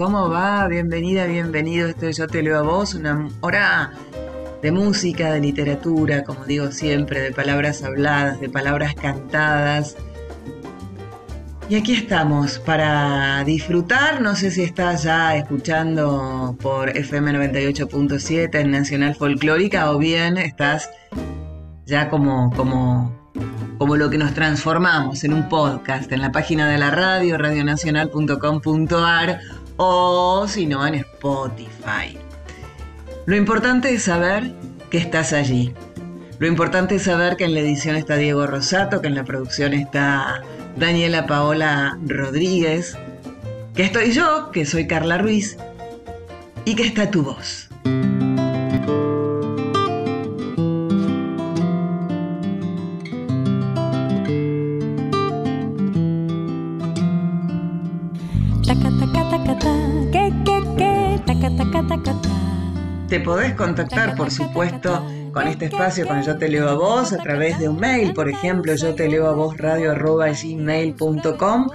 ¿Cómo va? Bienvenida, bienvenido. Esto es Yo Te Leo a Vos, una hora de música, de literatura, como digo siempre, de palabras habladas, de palabras cantadas. Y aquí estamos para disfrutar, no sé si estás ya escuchando por FM 98.7 en Nacional Folclórica o bien estás ya como, como como lo que nos transformamos en un podcast en la página de la radio, radionacional.com.ar o si no en Spotify. Lo importante es saber que estás allí. Lo importante es saber que en la edición está Diego Rosato, que en la producción está Daniela Paola Rodríguez, que estoy yo, que soy Carla Ruiz, y que está tu voz. Te podés contactar, por supuesto, con este espacio, con Yo Te Leo a Vos, a través de un mail, por ejemplo, yo te leo a vos radio gmail.com.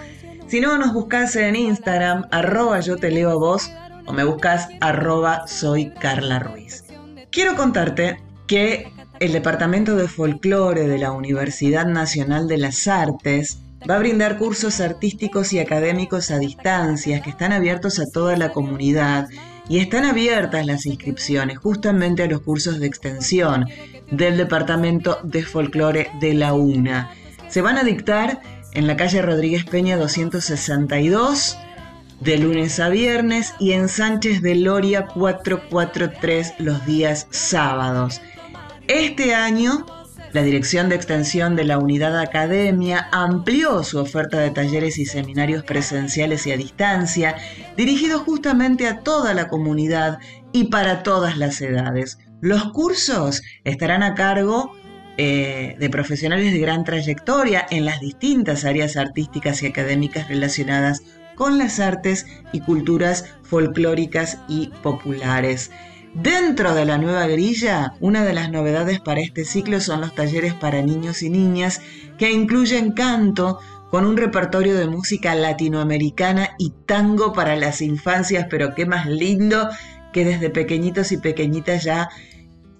Si no, nos buscas en Instagram, arroba yo te leo a vos, o me buscas arroba soy Carla Ruiz. Quiero contarte que el Departamento de Folclore de la Universidad Nacional de las Artes va a brindar cursos artísticos y académicos a distancias que están abiertos a toda la comunidad y están abiertas las inscripciones justamente a los cursos de extensión del Departamento de Folclore de la UNA. Se van a dictar en la calle Rodríguez Peña 262 de lunes a viernes y en Sánchez de Loria 443 los días sábados. Este año la Dirección de Extensión de la Unidad Academia amplió su oferta de talleres y seminarios presenciales y a distancia, dirigidos justamente a toda la comunidad y para todas las edades. Los cursos estarán a cargo eh, de profesionales de gran trayectoria en las distintas áreas artísticas y académicas relacionadas con las artes y culturas folclóricas y populares. Dentro de la nueva grilla, una de las novedades para este ciclo son los talleres para niños y niñas que incluyen canto con un repertorio de música latinoamericana y tango para las infancias, pero qué más lindo que desde pequeñitos y pequeñitas ya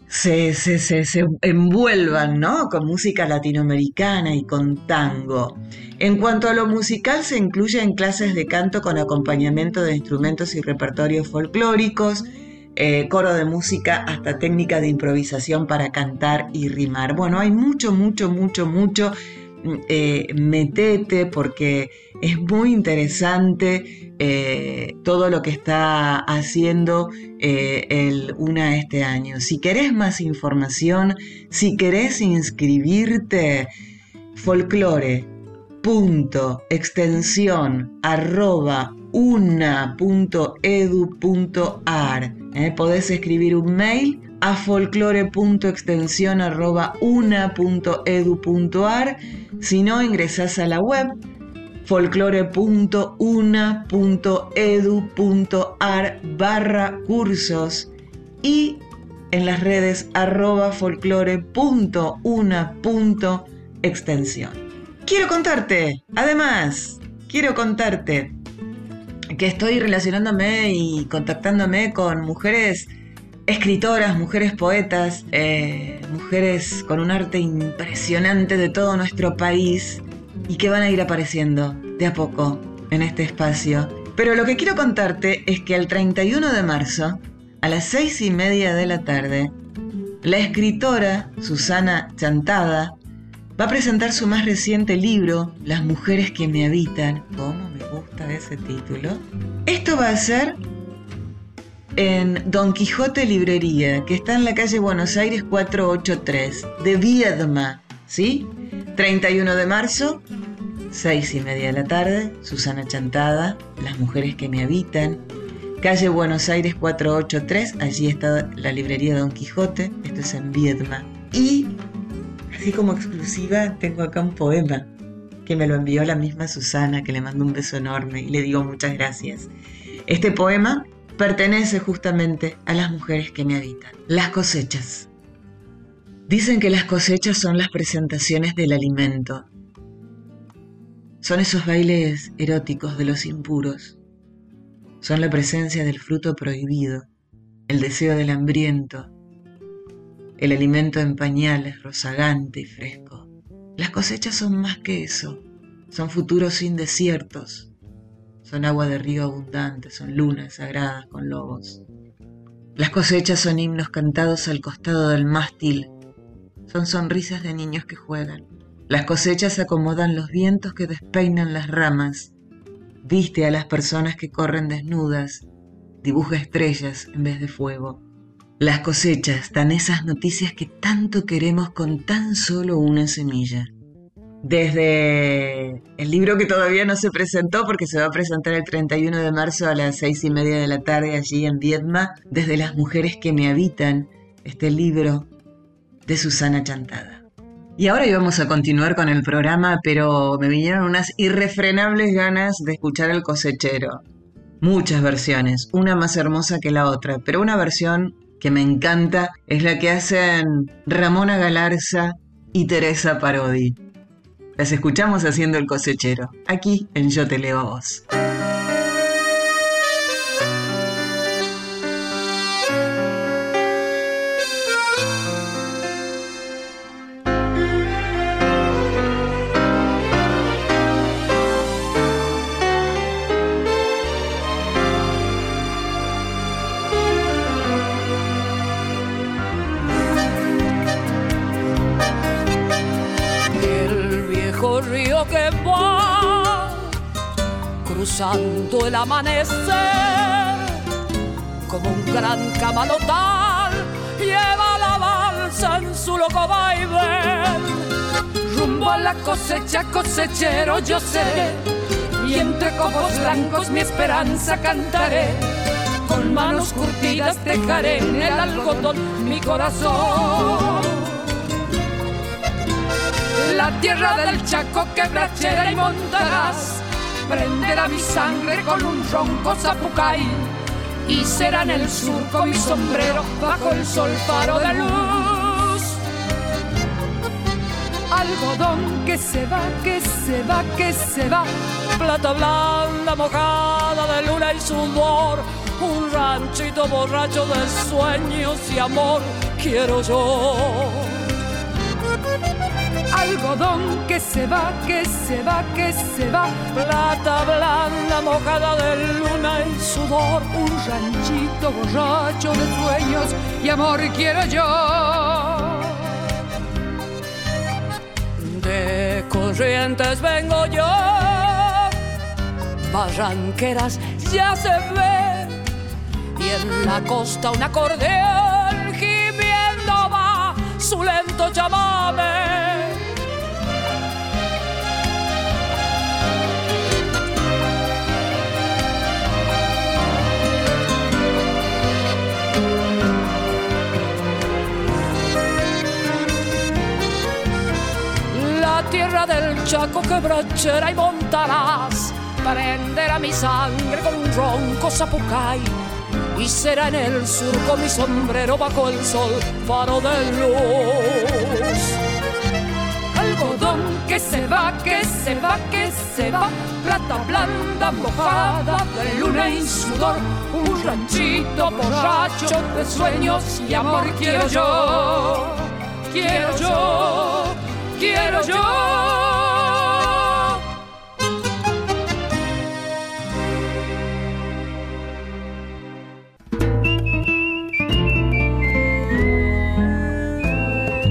se, se, se, se, envuelvan ¿no? con música latinoamericana y con tango. En cuanto a lo musical, se incluye en clases de canto con acompañamiento de instrumentos y repertorios folclóricos, eh, coro de música hasta técnica de improvisación para cantar y rimar. Bueno, hay mucho, mucho, mucho, mucho. Mm, eh, metete porque es muy interesante eh, todo lo que está haciendo el UNA este año. Si querés más información, si querés inscribirte, folclore punto extensión arroba una.edu.ar. ¿eh? Podés escribir un mail a folclore.extensión.una.edu.ar. Si no, ingresás a la web folclore.una.edu.ar barra cursos y en las redes arroba folclore.una.extensión. Quiero contarte, además, quiero contarte que estoy relacionándome y contactándome con mujeres escritoras, mujeres poetas, eh, mujeres con un arte impresionante de todo nuestro país y que van a ir apareciendo de a poco en este espacio. Pero lo que quiero contarte es que el 31 de marzo, a las seis y media de la tarde, la escritora Susana Chantada va a presentar su más reciente libro, Las mujeres que me habitan. ¿Cómo me gusta ese título? Esto va a ser en Don Quijote Librería, que está en la calle Buenos Aires 483, de Viedma, ¿sí? 31 de marzo, Seis y media de la tarde, Susana Chantada, Las mujeres que me habitan, calle Buenos Aires 483, allí está la librería Don Quijote, esto es en Viedma. Y, así como exclusiva, tengo acá un poema que me lo envió la misma Susana, que le mando un beso enorme y le digo muchas gracias. Este poema pertenece justamente a las mujeres que me habitan. Las cosechas. Dicen que las cosechas son las presentaciones del alimento. Son esos bailes eróticos de los impuros. Son la presencia del fruto prohibido, el deseo del hambriento, el alimento en pañales rozagante y fresco. Las cosechas son más que eso, son futuros sin desiertos, son agua de río abundante, son lunas sagradas con lobos. Las cosechas son himnos cantados al costado del mástil son sonrisas de niños que juegan. Las cosechas acomodan los vientos que despeinan las ramas. Viste a las personas que corren desnudas. Dibuja estrellas en vez de fuego. Las cosechas dan esas noticias que tanto queremos con tan solo una semilla. Desde el libro que todavía no se presentó porque se va a presentar el 31 de marzo a las seis y media de la tarde allí en Viedma, desde las mujeres que me habitan, este libro de Susana Chantada. Y ahora íbamos a continuar con el programa, pero me vinieron unas irrefrenables ganas de escuchar el cosechero. Muchas versiones, una más hermosa que la otra, pero una versión que me encanta es la que hacen Ramona Galarza y Teresa Parodi. Las escuchamos haciendo el cosechero, aquí en Yo Te Leo a Vos. Cruzando el amanecer, como un gran camalotal, lleva la balsa en su loco vaivén. Rumbo a la cosecha, cosechero yo seré, y entre copos blancos mi esperanza cantaré. Con manos curtidas dejaré en el algodón mi corazón. La tierra del Chaco quebrachera y montarás prenderá mi sangre con un ronco zapucay y será en el surco mi sombrero bajo el sol faro de luz. Algodón que se va, que se va, que se va, plata blanda mojada de luna y sudor, un ranchito borracho de sueños y amor quiero yo algodón que se va, que se va, que se va, plata blanda mojada de luna y sudor, un ranchito borracho de sueños y amor quiero yo. De corrientes vengo yo, barranqueras ya se ven y en la costa un acordeón gimiendo va su lento llamame tierra del Chaco quebrachera y montarás, prenderá mi sangre con un ronco zapucay y será en el surco mi sombrero bajo el sol, faro de luz. Algodón que se va, que se va, que se va, plata blanda mojada de luna y sudor, un ranchito borracho de sueños y amor quiero yo, quiero yo quiero yo.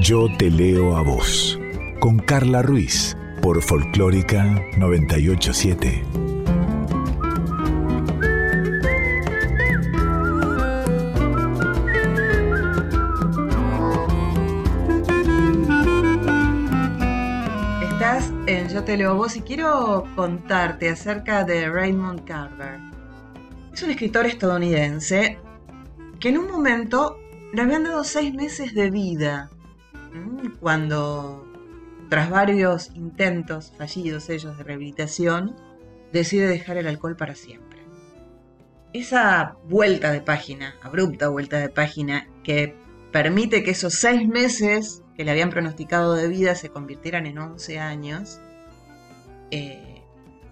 Yo te leo a vos, con Carla Ruiz, por Folclórica 987. En Yo te leo vos y quiero contarte acerca de Raymond Carver. Es un escritor estadounidense que en un momento le habían dado seis meses de vida cuando, tras varios intentos fallidos ellos de rehabilitación, decide dejar el alcohol para siempre. Esa vuelta de página, abrupta vuelta de página, que permite que esos seis meses que le habían pronosticado de vida se convirtieran en 11 años, eh,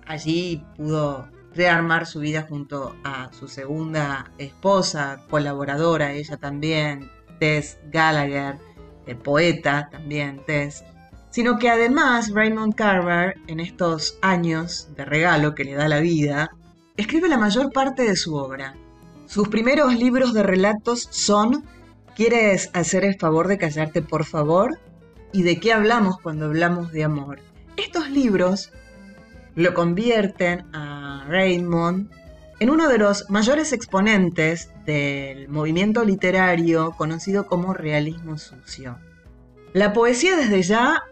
allí pudo rearmar su vida junto a su segunda esposa, colaboradora, ella también, Tess Gallagher, el poeta también, Tess, sino que además Raymond Carver, en estos años de regalo que le da la vida, escribe la mayor parte de su obra. Sus primeros libros de relatos son ¿Quieres hacer el favor de callarte, por favor? ¿Y de qué hablamos cuando hablamos de amor? Estos libros lo convierten a Raymond en uno de los mayores exponentes del movimiento literario conocido como realismo sucio. La poesía desde ya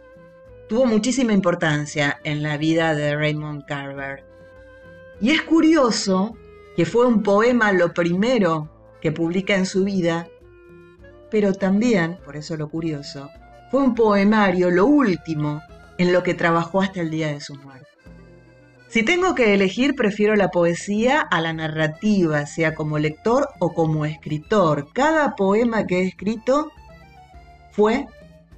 tuvo muchísima importancia en la vida de Raymond Carver. Y es curioso que fue un poema lo primero que publica en su vida pero también, por eso lo curioso, fue un poemario lo último en lo que trabajó hasta el día de su muerte. Si tengo que elegir, prefiero la poesía a la narrativa, sea como lector o como escritor. Cada poema que he escrito fue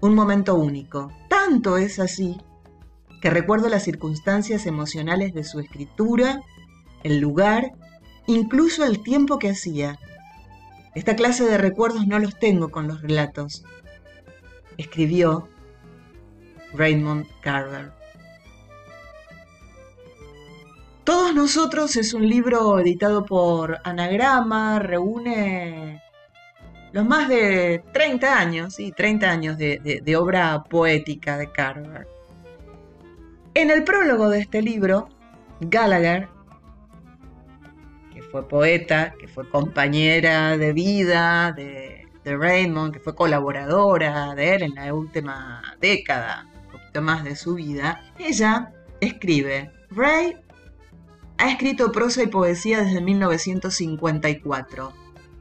un momento único. Tanto es así que recuerdo las circunstancias emocionales de su escritura, el lugar, incluso el tiempo que hacía, esta clase de recuerdos no los tengo con los relatos, escribió Raymond Carver. Todos nosotros es un libro editado por Anagrama, reúne los más de 30 años, sí, 30 años de, de obra poética de Carver. En el prólogo de este libro, Gallagher fue poeta, que fue compañera de vida de, Raymond, que fue colaboradora de él en la última década, un poquito más de su vida, ella escribe, Ray ha escrito prosa y poesía desde 1954.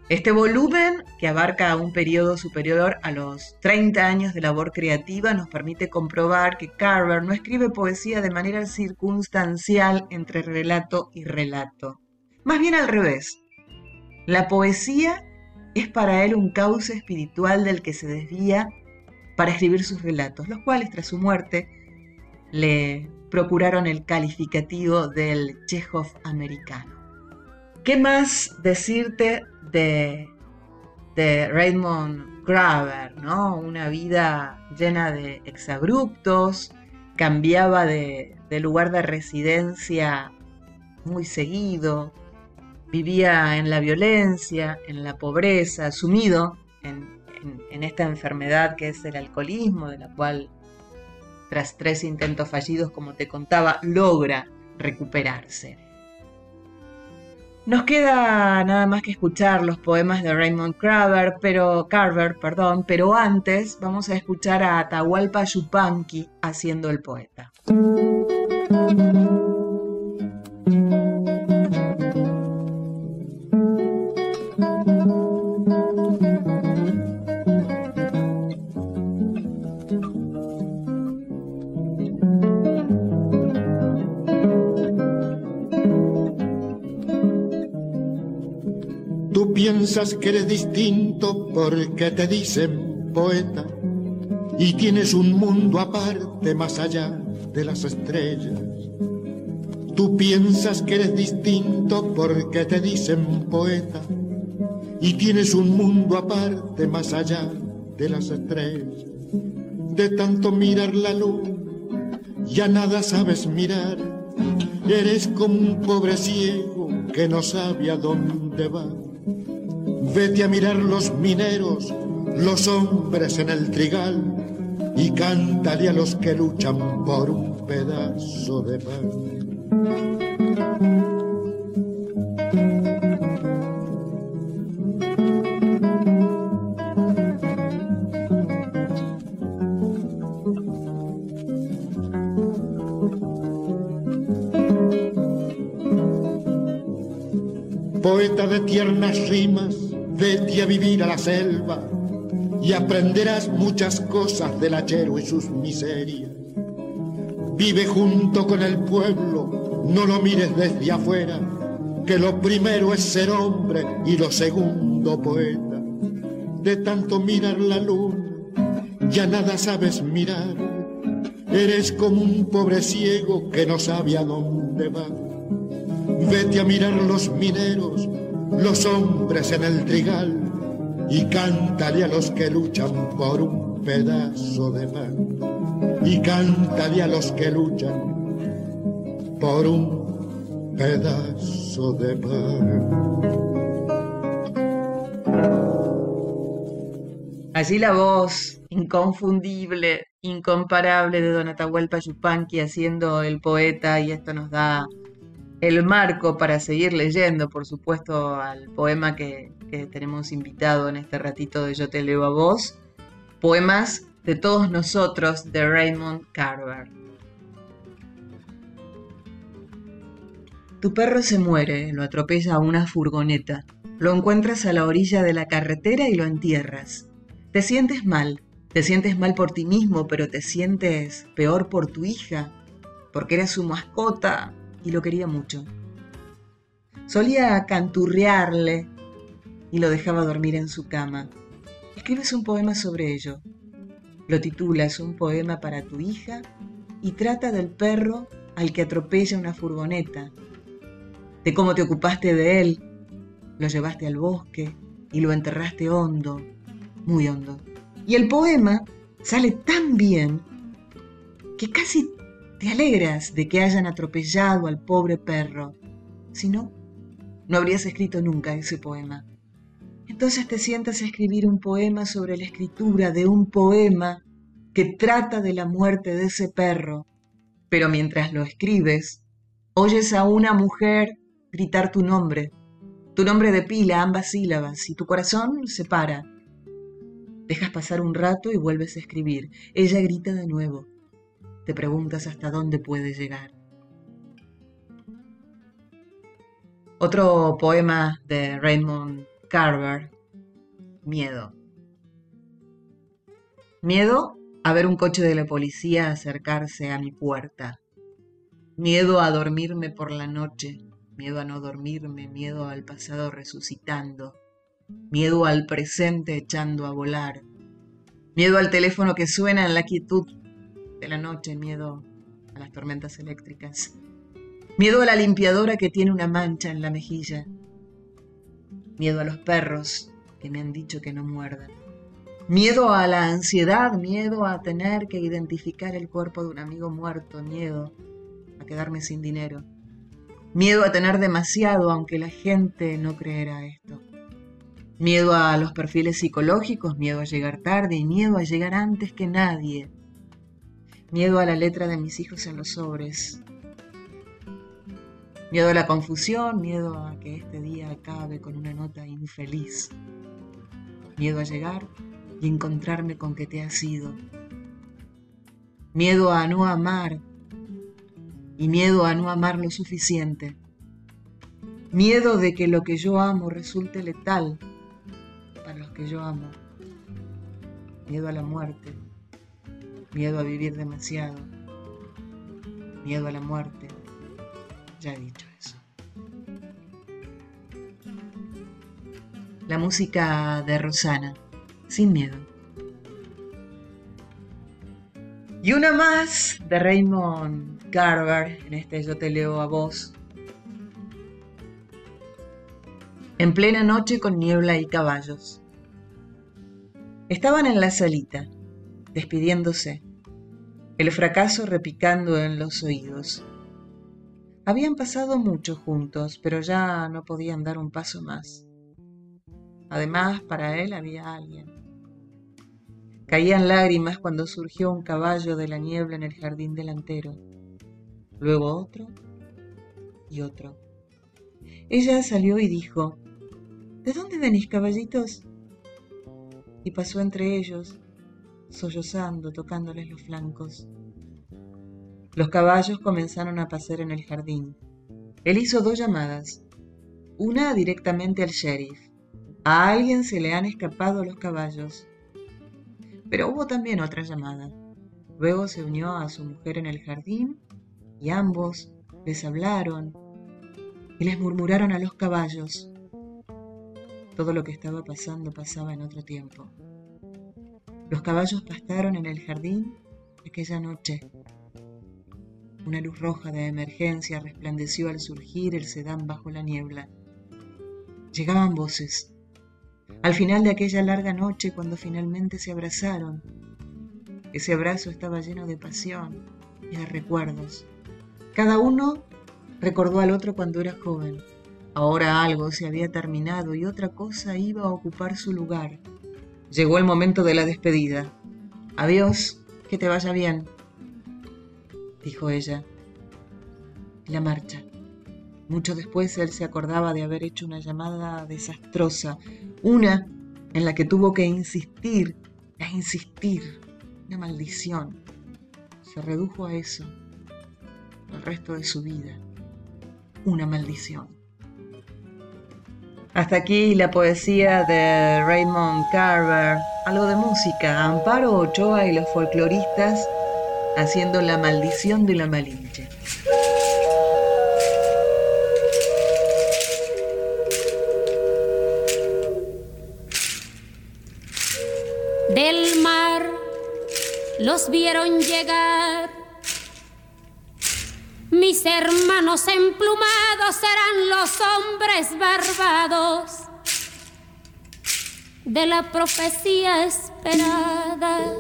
Este volumen, que abarca un periodo superior a los 30 años de labor creativa, nos permite comprobar que Carver no escribe poesía de manera circunstancial entre relato y relato. Más bien al revés. La poesía es para él un cauce espiritual del que se desvía para escribir sus relatos, los cuales tras su muerte le procuraron el calificativo del Chekhov americano. ¿Qué más decirte de, de Raymond Graver? ¿no? Una vida llena de exabruptos, cambiaba de, de lugar de residencia muy seguido, vivía en la violencia, en la pobreza, sumido en, esta enfermedad que es el alcoholismo, de la cual tras tres intentos fallidos, como te contaba, logra recuperarse. Nos queda nada más que escuchar los poemas de Raymond Carver, pero Carver, perdón, pero antes vamos a escuchar a Atahualpa Yupanqui haciendo el poeta. Piensas que eres distinto porque te dicen poeta y tienes un mundo aparte más allá de las estrellas. Tú piensas que eres distinto porque te dicen poeta y tienes un mundo aparte más allá de las estrellas. De tanto mirar la luz, ya nada sabes mirar. Eres como un pobre ciego que no sabe a dónde va Vete a mirar los mineros, los hombres en el trigal, y cántale a los que luchan por un pedazo de pan. de tiernas rimas, vete a vivir a la selva y aprenderás muchas cosas del hachero y sus miserias. Vive junto con el pueblo, no lo mires desde afuera, que lo primero es ser hombre y lo segundo poeta. De tanto mirar la luna, ya nada sabes mirar, eres como un pobre ciego que no sabe a dónde va. Vete a mirar los mineros, los hombres en el trigal, y cántale a los que luchan por un pedazo de pan. Y cántale a los que luchan por un pedazo de pan. Allí la voz inconfundible, incomparable de Don Atahualpa Yupanqui haciendo el poeta y esto nos da el marco para seguir leyendo, por supuesto, al poema que, tenemos invitado en este ratito de Yo te leo a vos, poemas de todos nosotros de Raymond Carver. Tu perro se muere, lo atropella una furgoneta, lo encuentras a la orilla de la carretera y lo entierras. Te sientes mal, te sientes mal por ti mismo, pero te sientes peor por tu hija, porque eres su mascota y lo quería mucho. Solía canturrearle y lo dejaba dormir en su cama. Escribes un poema sobre ello. Lo titulas Un poema para tu hija y trata del perro al que atropella una furgoneta, de cómo te ocupaste de él, lo llevaste al bosque y lo enterraste hondo, muy hondo. Y el poema sale tan bien que casi te alegras de que hayan atropellado al pobre perro. Si no, no habrías escrito nunca ese poema. Entonces te sientas a escribir un poema sobre la escritura de un poema que trata de la muerte de ese perro. Pero mientras lo escribes, oyes a una mujer gritar tu nombre, tu nombre de pila, ambas sílabas, y tu corazón se para. Dejas pasar un rato y vuelves a escribir. Ella grita de nuevo te preguntas hasta dónde puede llegar. Otro poema de Raymond Carver, Miedo. Miedo a ver un coche de la policía acercarse a mi puerta. Miedo a dormirme por la noche, miedo a no dormirme, miedo al pasado resucitando, miedo al presente echando a volar, miedo al teléfono que suena en la quietud de la noche, miedo a las tormentas eléctricas, miedo a la limpiadora que tiene una mancha en la mejilla, miedo a los perros que me han dicho que no muerdan, miedo a la ansiedad, miedo a tener que identificar el cuerpo de un amigo muerto, miedo a quedarme sin dinero, miedo a tener demasiado aunque la gente no creerá esto. Miedo a los perfiles psicológicos, miedo a llegar tarde y miedo a llegar antes que nadie Miedo a la letra de mis hijos en los sobres. Miedo a la confusión, miedo a que este día acabe con una nota infeliz. Miedo a llegar y encontrarme con que te has ido. Miedo a no amar y miedo a no amar lo suficiente. Miedo de que lo que yo amo resulte letal para los que yo amo. Miedo a la muerte miedo a vivir demasiado, miedo a la muerte. Ya he dicho eso. La música de Rosana, sin miedo. Y una más de Raymond Carver, en este yo te leo a vos. En plena noche con niebla y caballos. Estaban en la salita despidiéndose, el fracaso repicando en los oídos. Habían pasado mucho juntos, pero ya no podían dar un paso más. Además, para él había alguien. Caían lágrimas cuando surgió un caballo de la niebla en el jardín delantero, luego otro y otro. Ella salió y dijo, ¿De dónde venís, caballitos? Y pasó entre ellos, sollozando, tocándoles los flancos. Los caballos comenzaron a pasear en el jardín. Él hizo dos llamadas. Una directamente al sheriff. A alguien se le han escapado los caballos. Pero hubo también otra llamada. Luego se unió a su mujer en el jardín y ambos les hablaron y les murmuraron a los caballos. Todo lo que estaba pasando pasaba en otro tiempo. Los caballos pastaron en el jardín aquella noche. Una luz roja de emergencia resplandeció al surgir el sedán bajo la niebla. Llegaban voces. Al final de aquella larga noche, cuando finalmente se abrazaron, ese abrazo estaba lleno de pasión y de recuerdos. Cada uno recordó al otro cuando era joven. Ahora algo se había terminado y otra cosa iba a ocupar su lugar. Llegó el momento de la despedida. Adiós, que te vaya bien, dijo ella. la marcha. Mucho después él se acordaba de haber hecho una llamada desastrosa, una en la que tuvo que insistir, a insistir, una maldición. Se redujo a eso el resto de su vida, una maldición. Hasta aquí la poesía de Raymond Carver, algo de música, Amparo Ochoa y los folcloristas haciendo la maldición de la Malinche. del mar los vieron llegar. Mis hermanos emplumados serán los hombres barbados de la profecía esperada.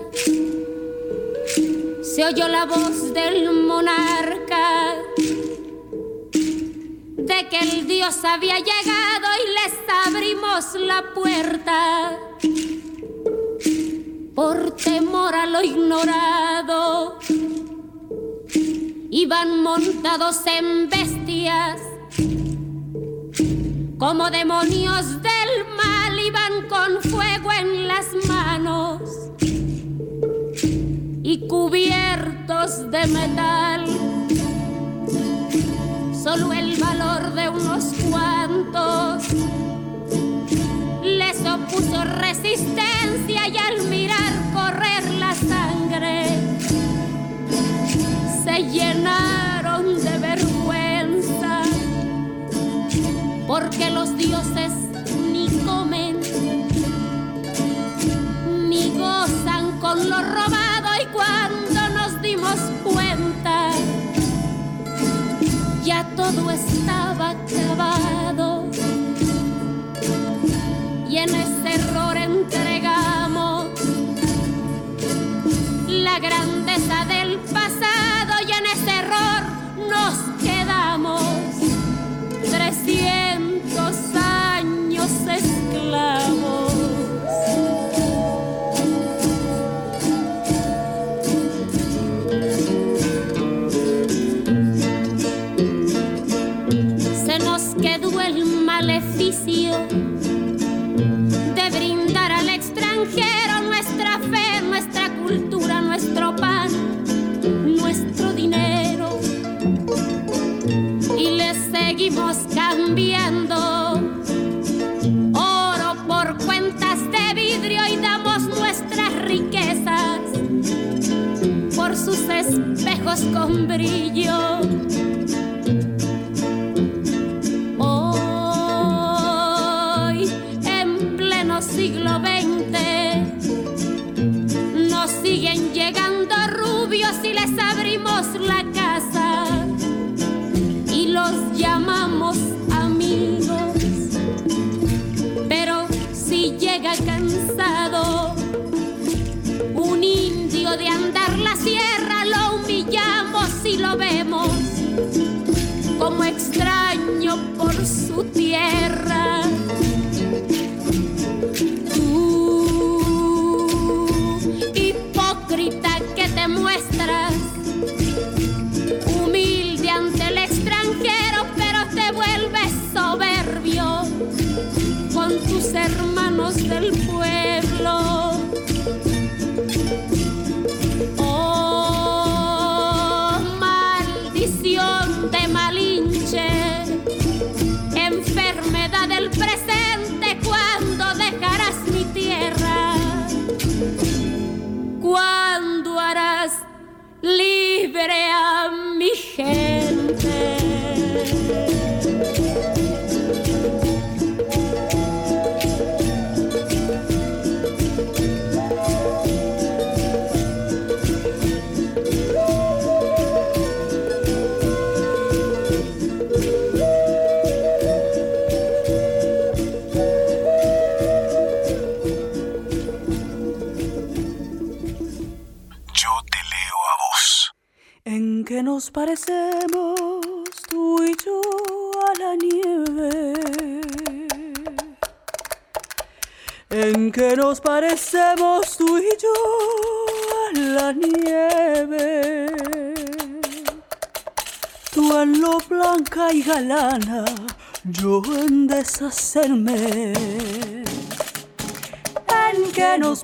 Se oyó la voz del monarca de que el Dios había llegado y les abrimos la puerta por temor a lo ignorado. Iban montados en bestias, como demonios del mal, iban con fuego en las manos. Y cubiertos de metal. Solo el valor de unos cuantos. Les opuso resistencia y al mirar correr la sangre se llenaron de vergüenza porque los dioses ni comen ni gozan con lo robado y cuando nos dimos cuenta ya todo estaba acabado. Y en ese error entregamos la grandeza visión de Malinche, enfermedad del presente cuando dejarás mi tierra, cuando harás libre a mi gente. Nos parecemos tú y yo a la nieve. En que nos parecemos tú y yo a la nieve. Tú en lo blanca y galana, yo en deshacerme. En que nos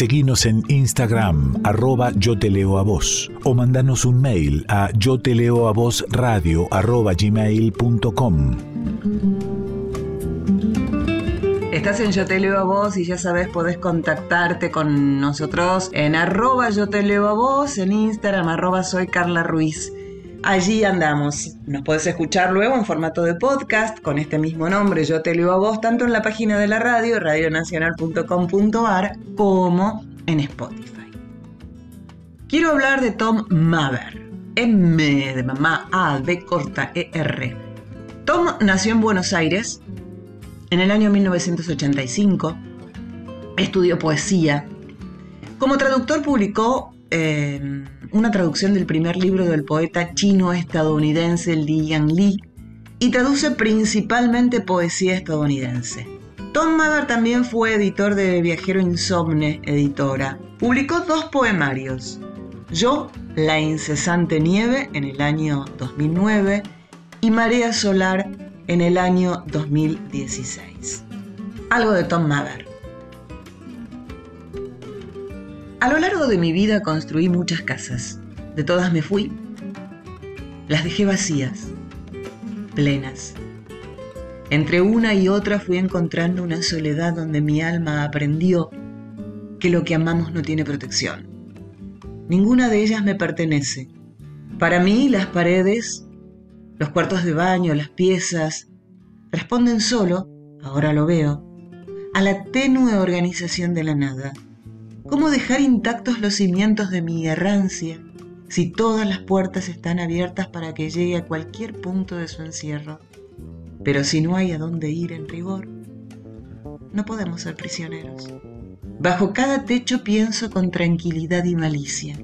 Seguinos en Instagram, arroba yo te leo a vos, o mandanos un mail a yo te leo a vos radio arroba gmail.com. Estás en Yo Te Leo a Vos y ya sabes, podés contactarte con nosotros en arroba Yo Te Leo a Vos, en Instagram, arroba soy Carla Ruiz. Allí andamos. Nos puedes escuchar luego en formato de podcast con este mismo nombre, Yo Te Leo a Vos, tanto en la página de la radio, radionacional.com.ar, como en Spotify. Quiero hablar de Tom Maver. M de mamá, A, B corta, E, R. Tom nació en Buenos Aires en el año 1985. Estudió poesía. Como traductor publicó eh, una traducción del primer libro del poeta chino-estadounidense Li Yang Li y traduce principalmente poesía estadounidense. Tom Maver también fue editor de Viajero Insomne, editora. Publicó dos poemarios, Yo, la incesante nieve en el año 2009 y Marea Solar en el año 2016. Algo de Tom Maver. A lo largo de mi vida construí muchas casas. De todas me fui. Las dejé vacías, plenas. Entre una y otra fui encontrando una soledad donde mi alma aprendió que lo que amamos no tiene protección. Ninguna de ellas me pertenece. Para mí las paredes, los cuartos de baño, las piezas, responden solo, ahora lo veo, a la tenue organización de la nada ¿Cómo dejar intactos los cimientos de mi errancia si todas las puertas están abiertas para que llegue a cualquier punto de su encierro? Pero si no hay a dónde ir en rigor, no podemos ser prisioneros. Bajo cada techo pienso con tranquilidad y malicia.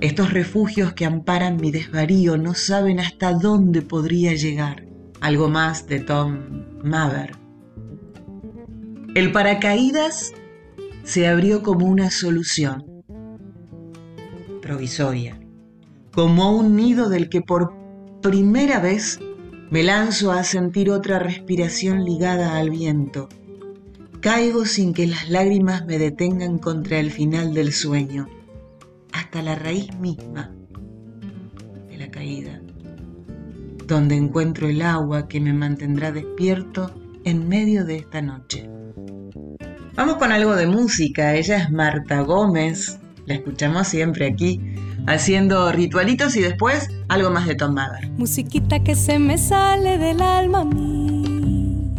Estos refugios que amparan mi desvarío no saben hasta dónde podría llegar. Algo más de Tom Maver. El paracaídas se abrió como una solución provisoria, como un nido del que por primera vez me lanzo a sentir otra respiración ligada al viento. Caigo sin que las lágrimas me detengan contra el final del sueño. hasta la raíz misma de la caída, donde encuentro el agua que me mantendrá despierto en medio de esta noche. Vamos con algo de música, ella es Marta Gómez, la escuchamos siempre aquí, haciendo ritualitos y después algo más de tomada. Musiquita que se me sale del alma a mí,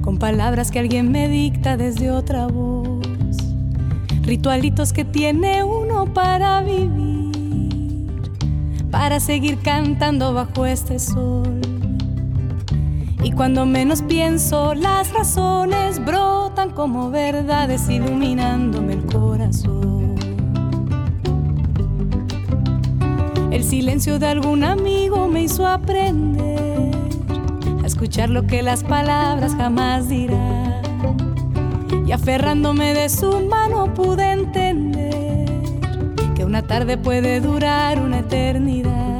con palabras que alguien me dicta desde otra voz ritualitos que tiene uno para vivir, para seguir cantando bajo este sol. Y cuando menos pienso, las razones brotan como verdades iluminándome el corazón. El silencio de algún amigo me hizo aprender a escuchar lo que las palabras jamás dirán y aferrándome de su mano pude entender que una tarde puede durar una eternidad.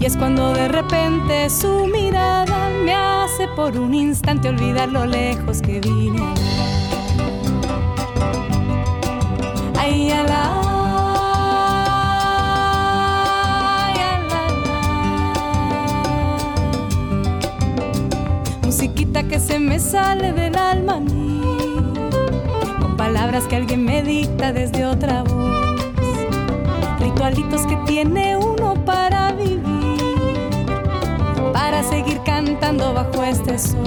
Y es cuando de repente su mirada me hace por un instante olvidar lo lejos que vine. Ay, a la musiquita que se me sale del alma a mí, con palabras que alguien me dicta desde otra voz, ritualitos que tiene uno para seguir cantando bajo este sol.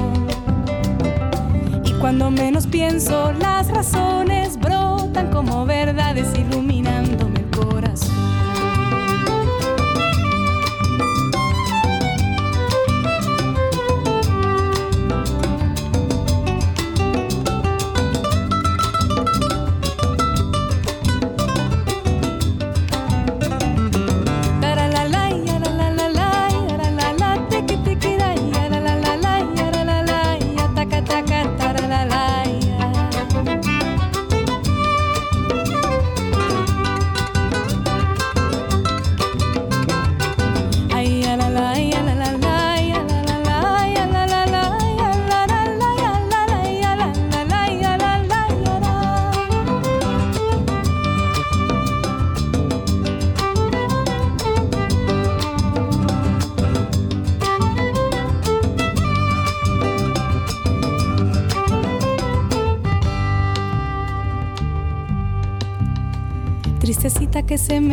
Y cuando menos pienso, las razones brotan como verdades iluminándome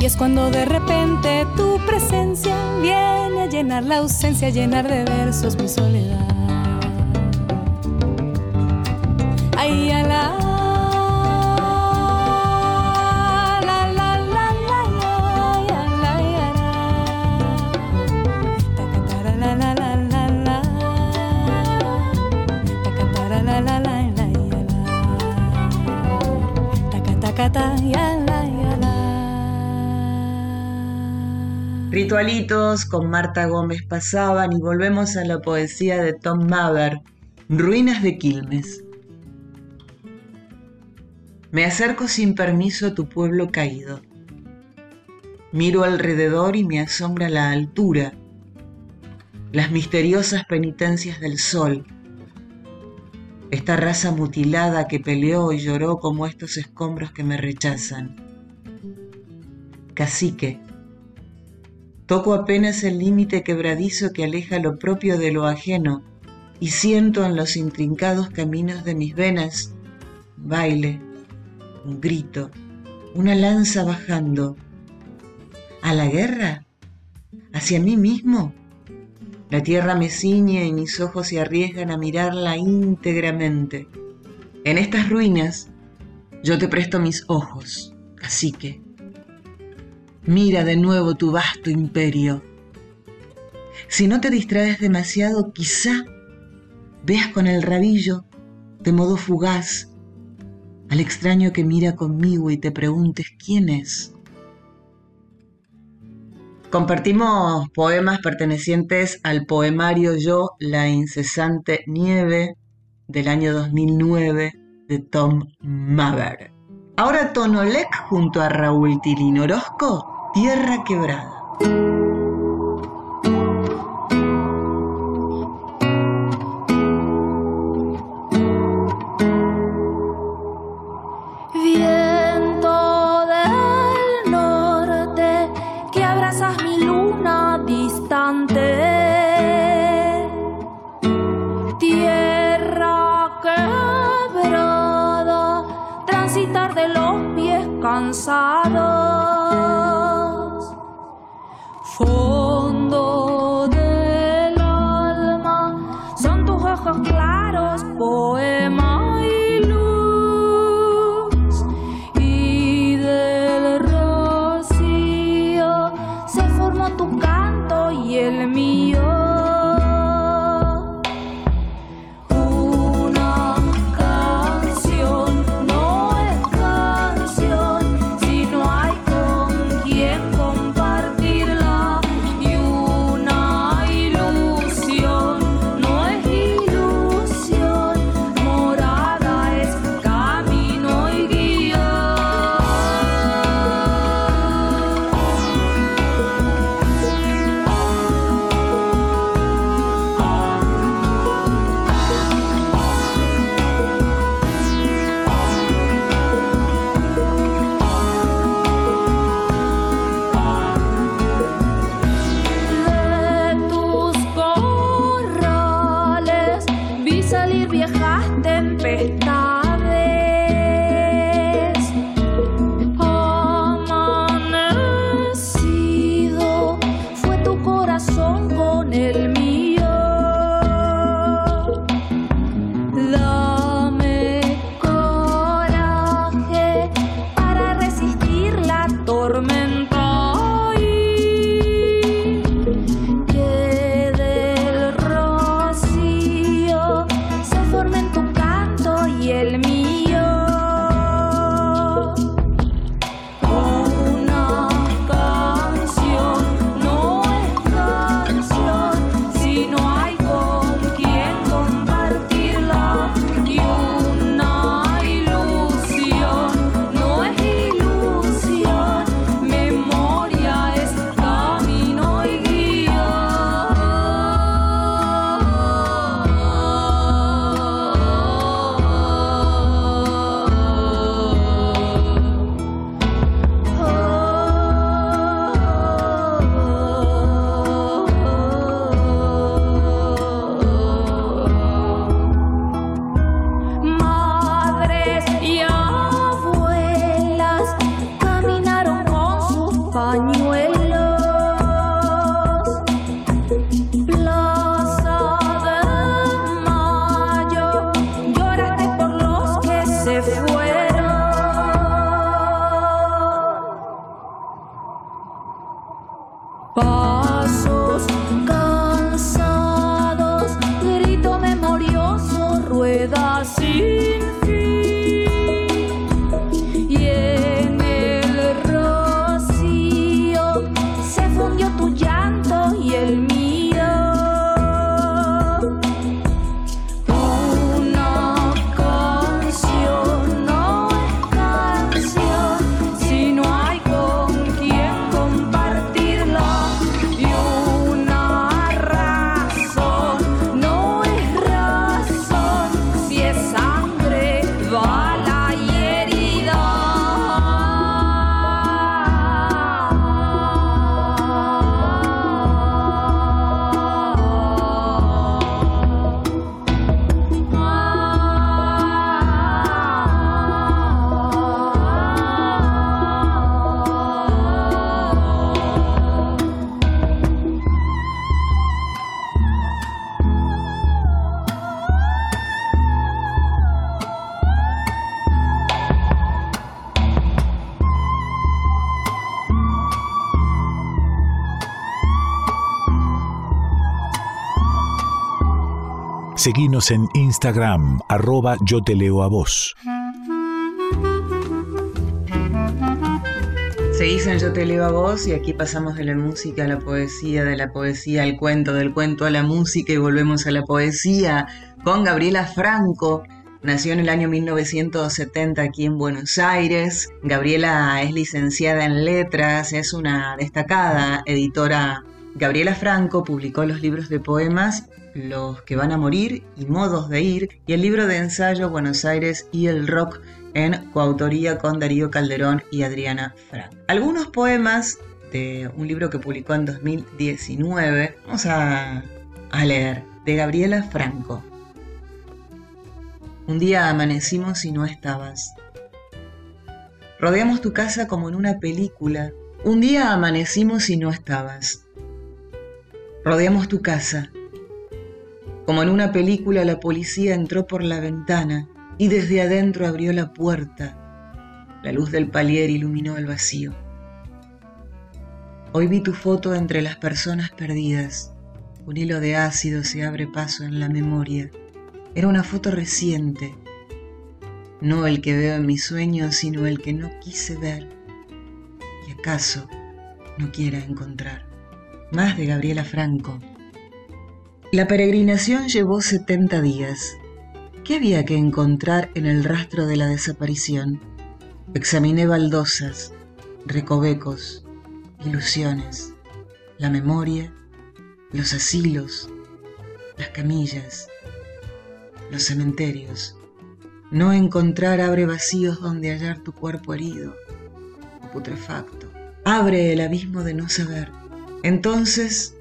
Y es cuando de repente tu presencia viene a llenar la ausencia, a llenar de versos mi soledad. Con Marta Gómez pasaban y volvemos a la poesía de Tom Mather, Ruinas de Quilmes. Me acerco sin permiso a tu pueblo caído. Miro alrededor y me asombra la altura, las misteriosas penitencias del sol, esta raza mutilada que peleó y lloró como estos escombros que me rechazan. Cacique, Toco apenas el límite quebradizo que aleja lo propio de lo ajeno y siento en los intrincados caminos de mis venas baile, un grito, una lanza bajando. ¿A la guerra? ¿Hacia mí mismo? La tierra me ciñe y mis ojos se arriesgan a mirarla íntegramente. En estas ruinas yo te presto mis ojos, así que Mira de nuevo tu vasto imperio. Si no te distraes demasiado, quizá veas con el rabillo, de modo fugaz, al extraño que mira conmigo y te preguntes quién es. Compartimos poemas pertenecientes al poemario Yo, la incesante nieve del año 2009 de Tom Maver. Ahora Tonolec junto a Raúl Tilín Orozco, Tierra Quebrada. Seguinos en Instagram, arroba yo te leo a vos. dicen Yo te leo a vos y aquí pasamos de la música a la poesía, de la poesía al cuento, del cuento a la música y volvemos a la poesía con Gabriela Franco. Nació en el año 1970 aquí en Buenos Aires. Gabriela es licenciada en letras, es una destacada editora. Gabriela Franco publicó los libros de poemas Los que van a morir y Modos de ir y el libro de ensayo Buenos Aires y el rock en coautoría con Darío Calderón y Adriana Frank. Algunos poemas de un libro que publicó en 2019, vamos a, a leer, de Gabriela Franco. Un día amanecimos y no estabas. Rodeamos tu casa como en una película. Un día amanecimos y no estabas. Rodeamos tu casa. Como en una película la policía entró por la ventana y desde adentro abrió la puerta. La luz del palier iluminó el vacío. Hoy vi tu foto entre las personas perdidas. Un hilo de ácido se abre paso en la memoria. Era una foto reciente, no el que veo en mis sueños, sino el que no quise ver y acaso no quiera encontrar. Más de Gabriela Franco. La peregrinación llevó 70 días. ¿Qué había que encontrar en el rastro de la desaparición? Examiné baldosas, recovecos, ilusiones, la memoria, los asilos, las camillas, los cementerios. No encontrar abre vacíos donde hallar tu cuerpo herido o putrefacto. Abre el abismo de no saber. Entonces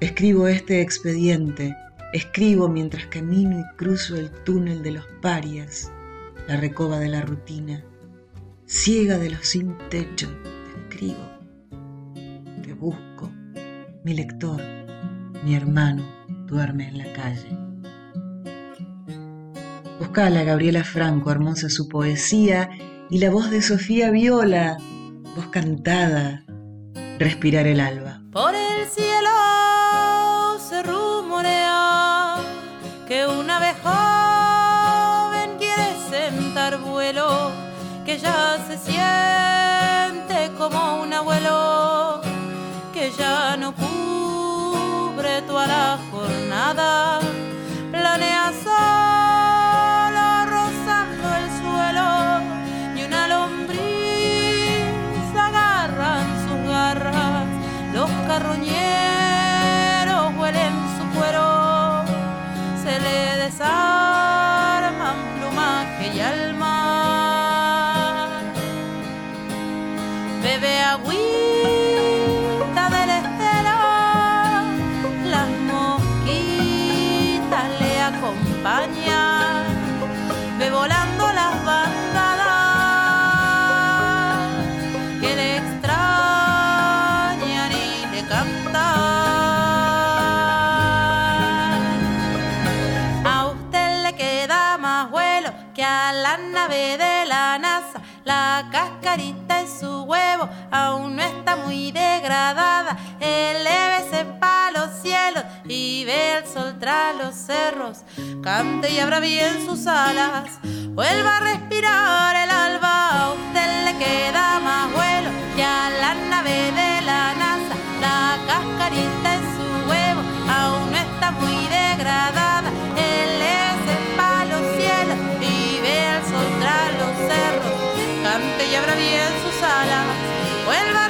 escribo este expediente Escribo mientras camino y cruzo el túnel de los parias, la recoba de la rutina, ciega de los sin techo, te escribo, te busco, mi lector, mi hermano duerme en la calle. Buscala, Gabriela Franco, hermosa su poesía y la voz de Sofía Viola, voz cantada, respirar el alba. Ya se siente como un abuelo, que ya no cubre toda la jornada, degradada. Elévese pa' los cielos y ve el sol tras los cerros. Cante y abra bien sus alas. Vuelva a respirar el alba. A usted le queda más vuelo que a la nave de la NASA. La cascarita en su huevo aún no está muy degradada. Elévese pa' los cielos y ve sol tras los cerros. Cante y abra bien sus alas. Vuelva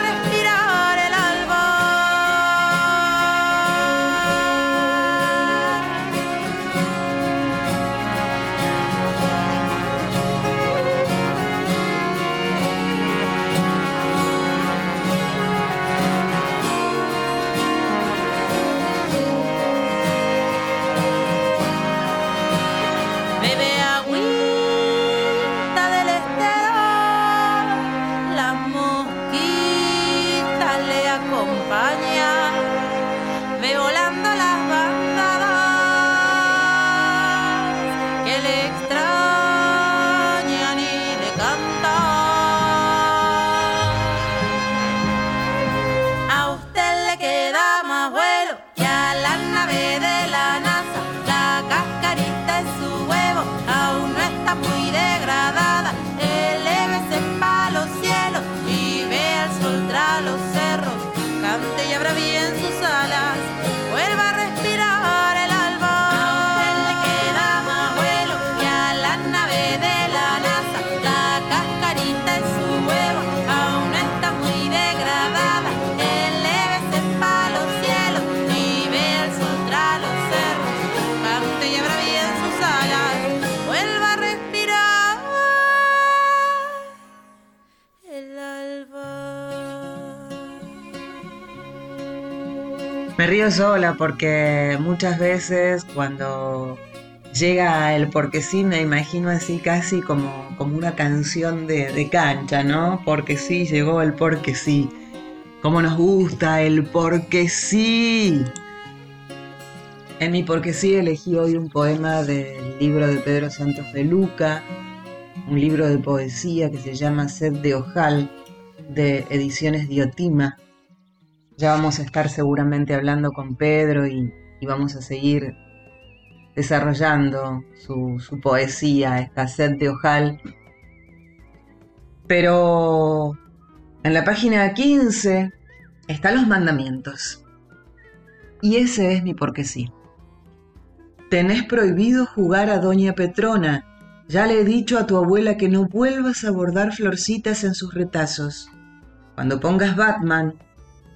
Me río sola porque muchas veces cuando llega el porque sí me imagino así casi como, como una canción de, de cancha, ¿no? Porque sí, llegó el porque sí. Cómo nos gusta el porque sí. En mi porque sí elegí hoy un poema del libro de Pedro Santos de Luca, un libro de poesía que se llama Sed de Ojal, de Ediciones Diotima. Ya vamos a estar seguramente hablando con Pedro y, vamos a seguir desarrollando su, poesía, esta de ojal. Pero en la página 15 están los mandamientos. Y ese es mi porque sí. Tenés prohibido jugar a Doña Petrona. Ya le he dicho a tu abuela que no vuelvas a bordar florcitas en sus retazos. Cuando pongas Batman,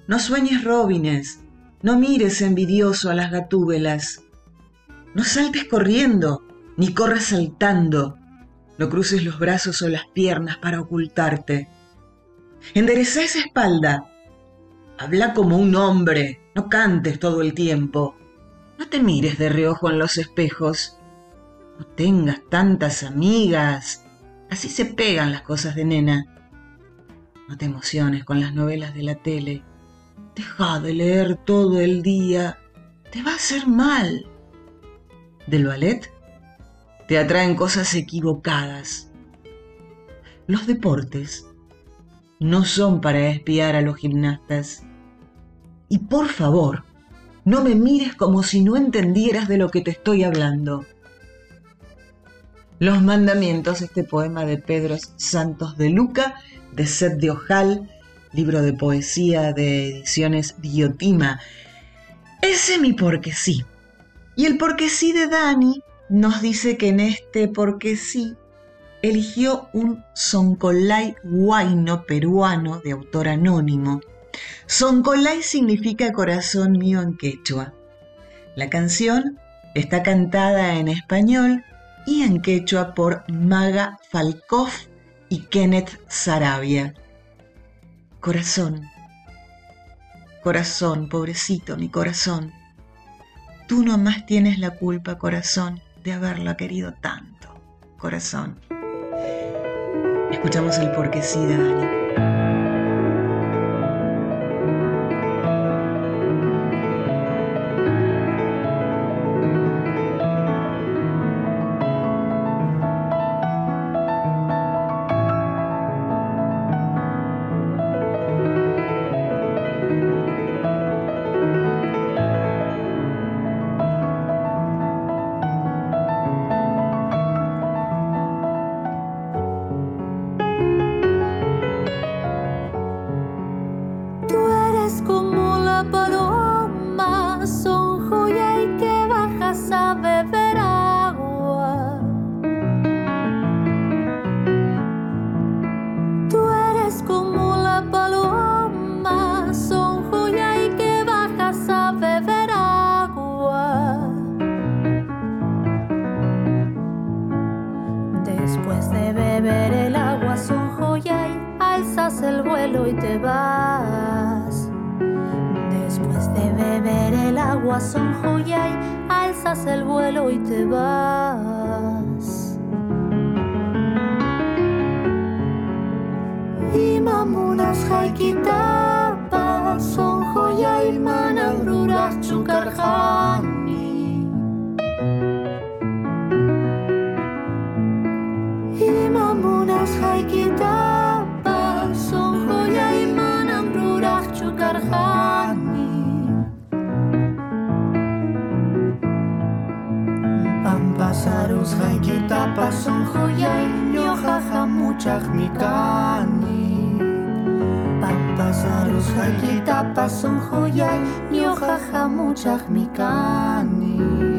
no sueñes robines, no mires envidioso a las gatúbelas. No saltes corriendo, ni corras saltando. No cruces los brazos o las piernas para ocultarte. Endereza esa espalda. Habla como un hombre, no cantes todo el tiempo. No te mires de reojo en los espejos. No tengas tantas amigas. Así se pegan las cosas de nena. No te emociones con las novelas de la tele. Deja de leer todo el día. Te va a hacer mal. Del ballet te atraen cosas equivocadas. Los deportes no son para espiar a los gimnastas. Y por favor, no me mires como si no entendieras de lo que te estoy hablando. Los mandamientos, este poema de Pedro Santos de Luca, de Sed de Ojal, libro de poesía de ediciones Diotima. Ese mi porque sí. Y el porque sí de Dani nos dice que en este porque sí eligió un Soncolay guayno peruano de autor anónimo. Soncolay significa corazón mío en quechua. La canción está cantada en español y en quechua por Maga Falkov y Kenneth Sarabia. Corazón, corazón, pobrecito mi corazón, tú no más tienes la culpa, corazón, de haberlo querido tanto, corazón. Escuchamos el porque sí de Dani. Zaruzgaiki tapasun joyai, niojaja muchak mikani. Papa zaruzgaiki tapasun joyai, niojaja muchak mikani.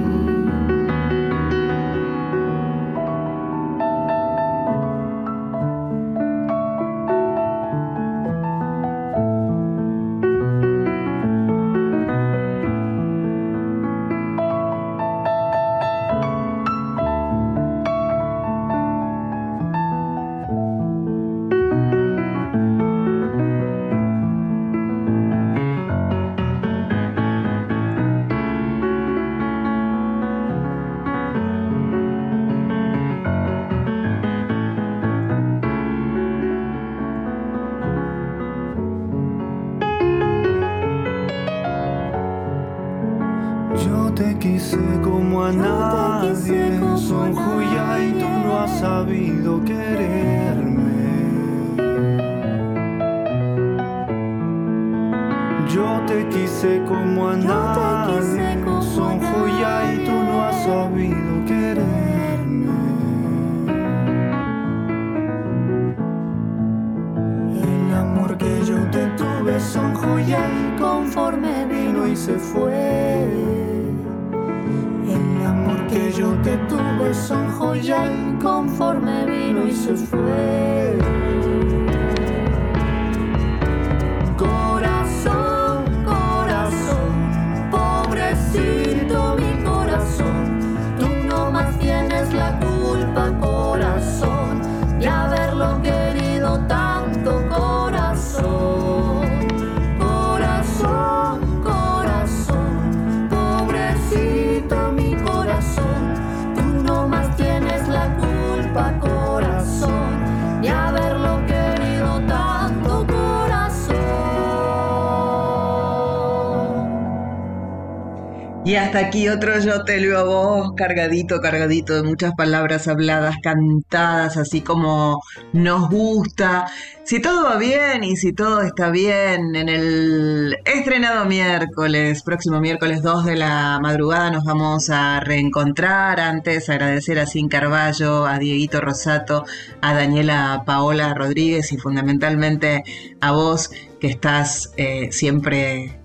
Y hasta aquí otro Yo te a vos, cargadito, cargadito de muchas palabras habladas, cantadas, así como nos gusta. Si todo va bien y si todo está bien, en el estrenado miércoles, próximo miércoles 2 de la madrugada, nos vamos a reencontrar. Antes, agradecer a Sin Carballo, a Dieguito Rosato, a Daniela Paola Rodríguez y fundamentalmente a vos que estás eh, siempre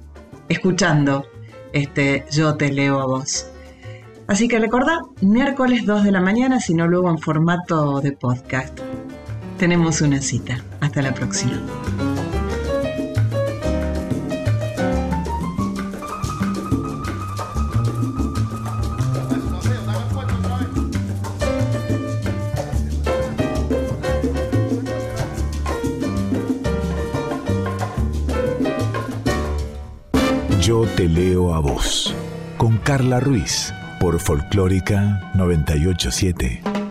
escuchando este Yo te leo a vos. Así que recordá, miércoles 2 de la mañana, si no luego en formato de podcast. Tenemos una cita. Hasta la próxima. A vos. Con Carla Ruiz. Por Folclórica 987.